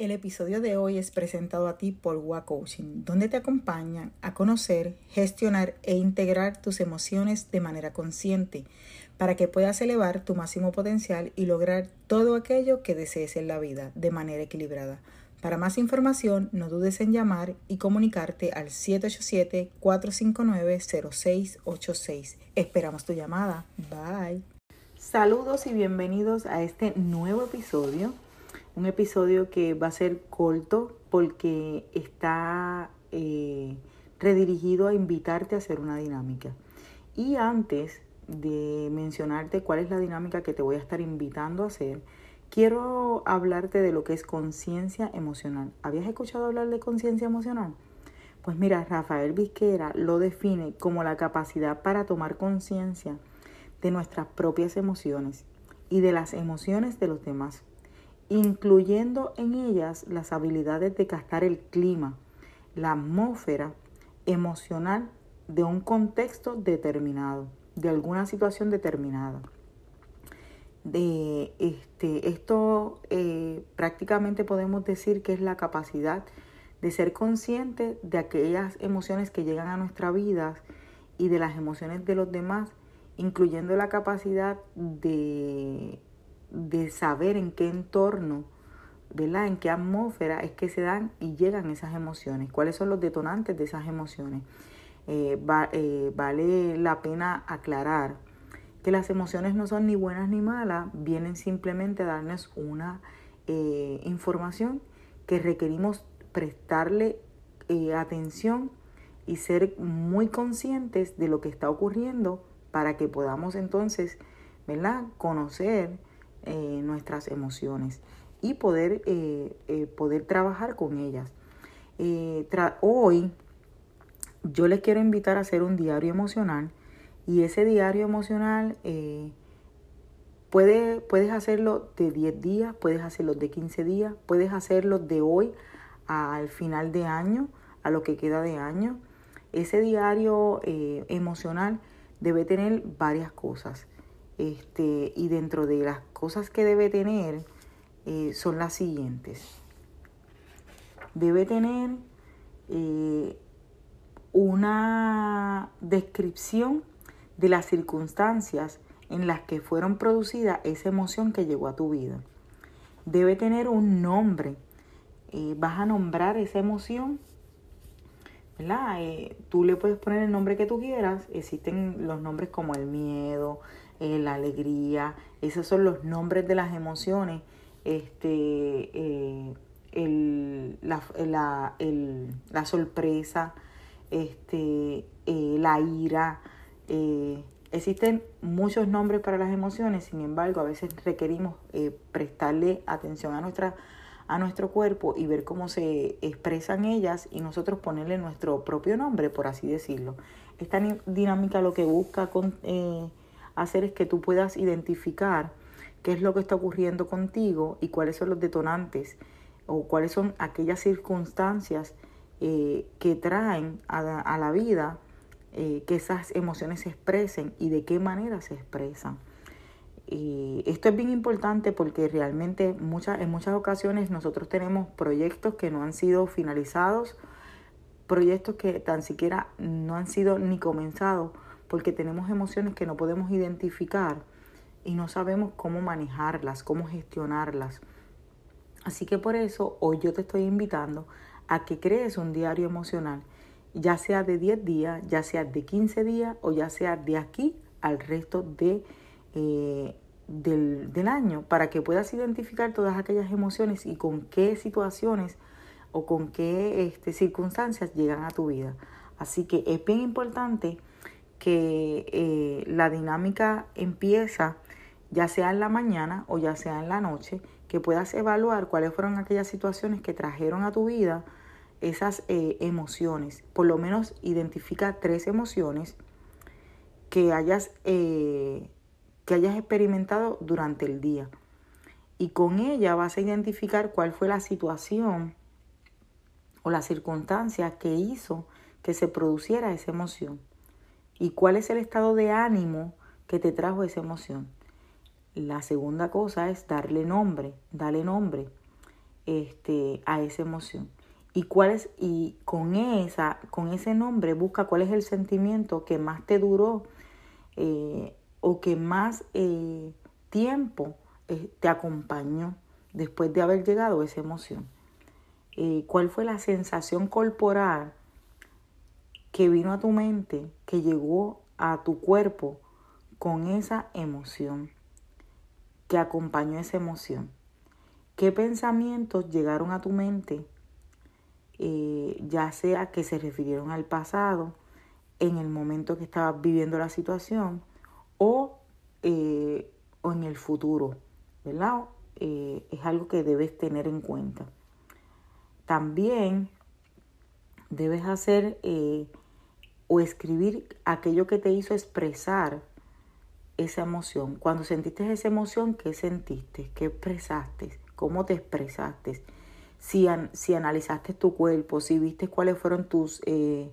El episodio de hoy es presentado a ti por WA Coaching, donde te acompañan a conocer, gestionar e integrar tus emociones de manera consciente para que puedas elevar tu máximo potencial y lograr todo aquello que desees en la vida de manera equilibrada. Para más información, no dudes en llamar y comunicarte al 787-459-0686. Esperamos tu llamada. Bye. Saludos y bienvenidos a este nuevo episodio un episodio que va a ser corto porque está eh, redirigido a invitarte a hacer una dinámica. Y antes de mencionarte cuál es la dinámica que te voy a estar invitando a hacer, quiero hablarte de lo que es conciencia emocional. ¿Habías escuchado hablar de conciencia emocional? Pues mira, Rafael Vizquera lo define como la capacidad para tomar conciencia de nuestras propias emociones y de las emociones de los demás incluyendo en ellas las habilidades de captar el clima, la atmósfera emocional de un contexto determinado, de alguna situación determinada. De este, esto eh, prácticamente podemos decir que es la capacidad de ser consciente de aquellas emociones que llegan a nuestra vida y de las emociones de los demás, incluyendo la capacidad de de saber en qué entorno, ¿verdad? En qué atmósfera es que se dan y llegan esas emociones, cuáles son los detonantes de esas emociones. Eh, eh, vale la pena aclarar que las emociones no son ni buenas ni malas, vienen simplemente a darnos una eh, información que requerimos prestarle atención y ser muy conscientes de lo que está ocurriendo para que podamos entonces, ¿verdad? Conocer eh, nuestras emociones y poder, eh, eh, poder trabajar con ellas. hoy yo les quiero invitar a hacer un diario emocional y ese diario emocional puede, puedes hacerlo de 10 días, puedes hacerlo de 15 días, puedes hacerlo de hoy al final de año, a lo que queda de año. Ese diario emocional debe tener varias cosas. Este, y dentro de las cosas que debe tener eh, son las siguientes. Debe tener eh, una descripción de las circunstancias en las que fueron producidas esa emoción que llegó a tu vida. Debe tener un nombre. Eh, vas a nombrar esa emoción ¿verdad? tú le puedes poner el nombre que tú quieras. Existen los nombres como el miedo, eh, la alegría, esos son los nombres de las emociones, este, eh, el, la, la, el, la, sorpresa, este, eh, la ira. existen muchos nombres para las emociones, sin embargo, a veces requerimos prestarle atención a nuestra a nuestro cuerpo y ver cómo se expresan ellas y nosotros ponerle nuestro propio nombre, por así decirlo. Esta dinámica lo que busca con, hacer es que tú puedas identificar qué es lo que está ocurriendo contigo y cuáles son los detonantes o cuáles son aquellas circunstancias eh, que traen a, la vida eh, que esas emociones se expresen y de qué manera se expresan. Y esto es bien importante porque realmente muchas, en muchas ocasiones nosotros tenemos proyectos que no han sido finalizados, proyectos que tan siquiera no han sido ni comenzados porque tenemos emociones que no podemos identificar y no sabemos cómo manejarlas, cómo gestionarlas. Así que por eso hoy yo te estoy invitando a que crees un diario emocional, ya sea de 10 días, ya sea de 15 días o ya sea de aquí al resto de, eh, del, año, para que puedas identificar todas aquellas emociones y con qué situaciones o con qué este, circunstancias llegan a tu vida. Así que es bien importante que eh, la dinámica empieza ya sea en la mañana o ya sea en la noche, que puedas evaluar cuáles fueron aquellas situaciones que trajeron a tu vida esas eh, emociones. Por lo menos identifica tres emociones que hayas, eh, que hayas experimentado durante el día. Y con ella vas a identificar cuál fue la situación o la circunstancia que hizo que se produciera esa emoción y cuál es el estado de ánimo que te trajo esa emoción. La segunda cosa es darle nombre, darle nombre este, a esa emoción. Y cuál es, y con esa, con ese nombre busca cuál es el sentimiento que más te duró eh, o que más eh, tiempo eh, te acompañó después de haber llegado a esa emoción. cuál fue la sensación corporal que vino a tu mente, que llegó a tu cuerpo con esa emoción, que acompañó esa emoción. ¿Qué pensamientos llegaron a tu mente, eh, ya sea que se refirieron al pasado, en el momento que estabas viviendo la situación, o, eh, o en el futuro? ¿Verdad? Eh, es algo que debes tener en cuenta. También debes hacer o escribir aquello que te hizo expresar esa emoción. Cuando sentiste esa emoción, ¿qué sentiste? ¿Qué expresaste? ¿Cómo te expresaste? Si, si analizaste tu cuerpo, si viste cuáles fueron tus, eh,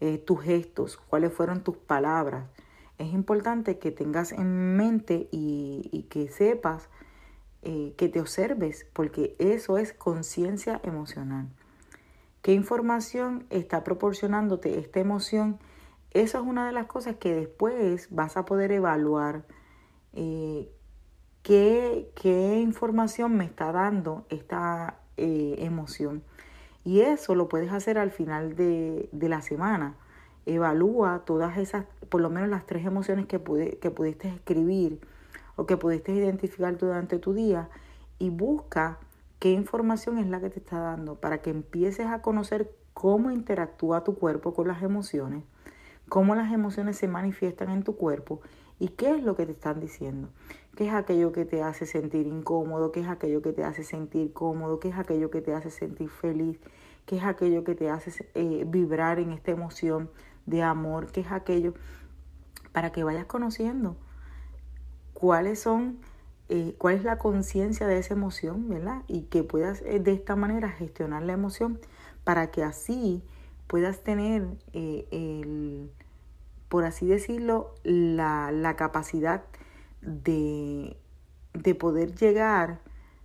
eh, tus gestos, cuáles fueron tus palabras. Es importante que tengas en mente y, que sepas, eh, que te observes, porque eso es conciencia emocional. ¿Qué información está proporcionándote esta emoción? Eso es una de las cosas que después vas a poder evaluar eh, qué, información me está dando esta eh, emoción. Y eso lo puedes hacer al final de, la semana. Evalúa todas esas, por lo menos las tres emociones que, que pudiste escribir o que pudiste identificar durante tu día y busca qué información es la que te está dando para que empieces a conocer cómo interactúa tu cuerpo con las emociones, cómo las emociones se manifiestan en tu cuerpo y qué es lo que te están diciendo. ¿Qué es aquello que te hace sentir incómodo? ¿Qué es aquello que te hace sentir cómodo? ¿Qué es aquello que te hace sentir feliz? ¿Qué es aquello que te hace eh, vibrar en esta emoción de amor? ¿Qué es aquello? Para que vayas conociendo cuáles son eh, cuál es la conciencia de esa emoción, ¿verdad? Y que puedas eh, de esta manera gestionar la emoción para que así puedas tener, eh, el, por así decirlo, la, la capacidad de, de poder llegar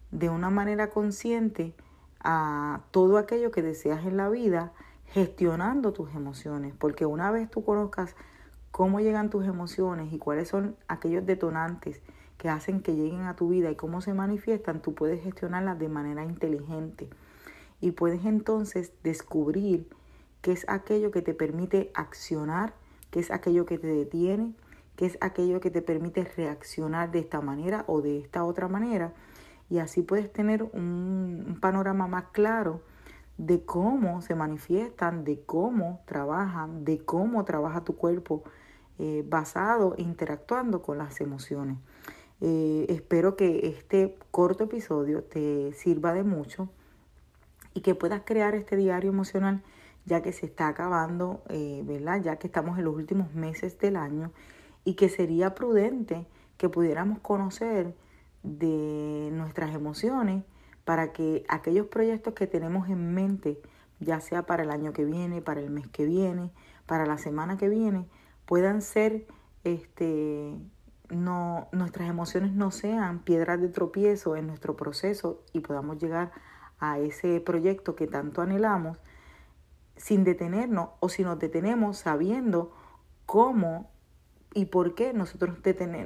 de una manera consciente a todo aquello que deseas en la vida, gestionando tus emociones, porque una vez tú conozcas cómo llegan tus emociones y cuáles son aquellos detonantes que hacen que lleguen a tu vida y cómo se manifiestan, tú puedes gestionarlas de manera inteligente y puedes entonces descubrir qué es aquello que te permite accionar, qué es aquello que te detiene, qué es aquello que te permite reaccionar de esta manera o de esta otra manera y así puedes tener un, panorama más claro de cómo se manifiestan, de cómo trabajan, de cómo trabaja tu cuerpo eh, basado e interactuando con las emociones. Eh, espero que este corto episodio te sirva de mucho y que puedas crear este diario emocional ya que se está acabando, eh, ¿verdad? Ya que estamos en los últimos meses del año y que sería prudente que pudiéramos conocer de nuestras emociones para que aquellos proyectos que tenemos en mente, ya sea para el año que viene, para el mes que viene, para la semana que viene, puedan ser, este, no, nuestras emociones no sean piedras de tropiezo en nuestro proceso y podamos llegar a ese proyecto que tanto anhelamos sin detenernos o si nos detenemos sabiendo cómo y por qué nosotros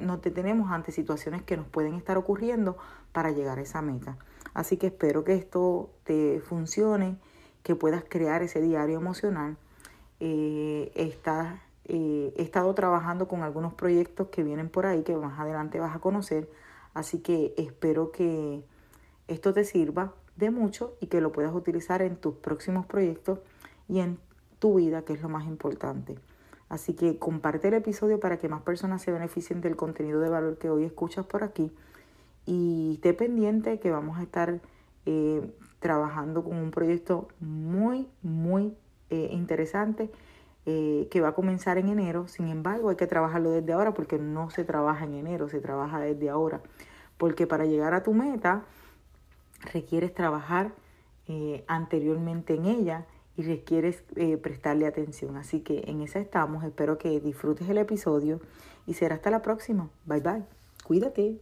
nos detenemos ante situaciones que nos pueden estar ocurriendo para llegar a esa meta. Así que espero que esto te funcione, que puedas crear ese diario emocional. Eh, eh, he estado trabajando con algunos proyectos que vienen por ahí que más adelante vas a conocer. Así que espero que esto te sirva de mucho y que lo puedas utilizar en tus próximos proyectos y en tu vida, que es lo más importante. Así que comparte el episodio para que más personas se beneficien del contenido de valor que hoy escuchas por aquí. Y esté pendiente que vamos a estar eh, trabajando con un proyecto muy, muy eh, interesante eh, que va a comenzar en enero. Sin embargo, hay que trabajarlo desde ahora porque no se trabaja en enero, se trabaja desde ahora. Porque para llegar a tu meta requieres trabajar anteriormente en ella y requieres eh, prestarle atención. Así que en esa estamos. Espero que disfrutes el episodio y será hasta la próxima. Bye bye. Cuídate.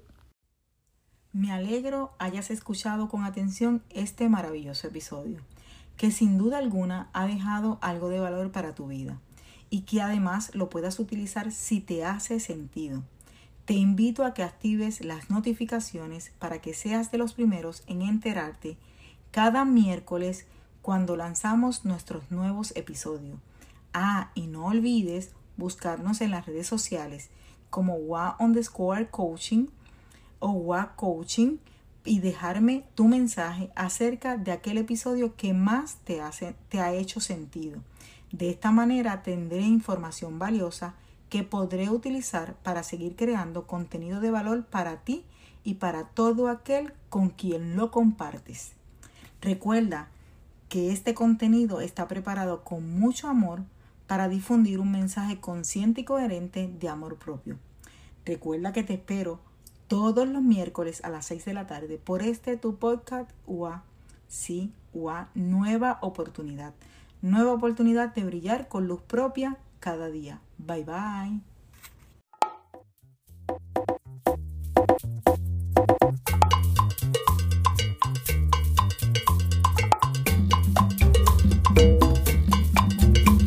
Me alegro hayas escuchado con atención este maravilloso episodio, que sin duda alguna ha dejado algo de valor para tu vida y que además lo puedas utilizar si te hace sentido. Te invito a que actives las notificaciones para que seas de los primeros en enterarte cada miércoles cuando lanzamos nuestros nuevos episodios. Ah, y no olvides buscarnos en las redes sociales como WA underscore coaching o WA coaching y dejarme tu mensaje acerca de aquel episodio que más te, hace, te ha hecho sentido. De esta manera tendré información valiosa que podré utilizar para seguir creando contenido de valor para ti y para todo aquel con quien lo compartes. Recuerda que este contenido está preparado con mucho amor para difundir un mensaje consciente y coherente de amor propio. Recuerda que te espero todos los miércoles a las 6 de la tarde por este tu podcast UA. Sí, UA, nueva oportunidad. Nueva oportunidad de brillar con luz propia cada día. Bye bye.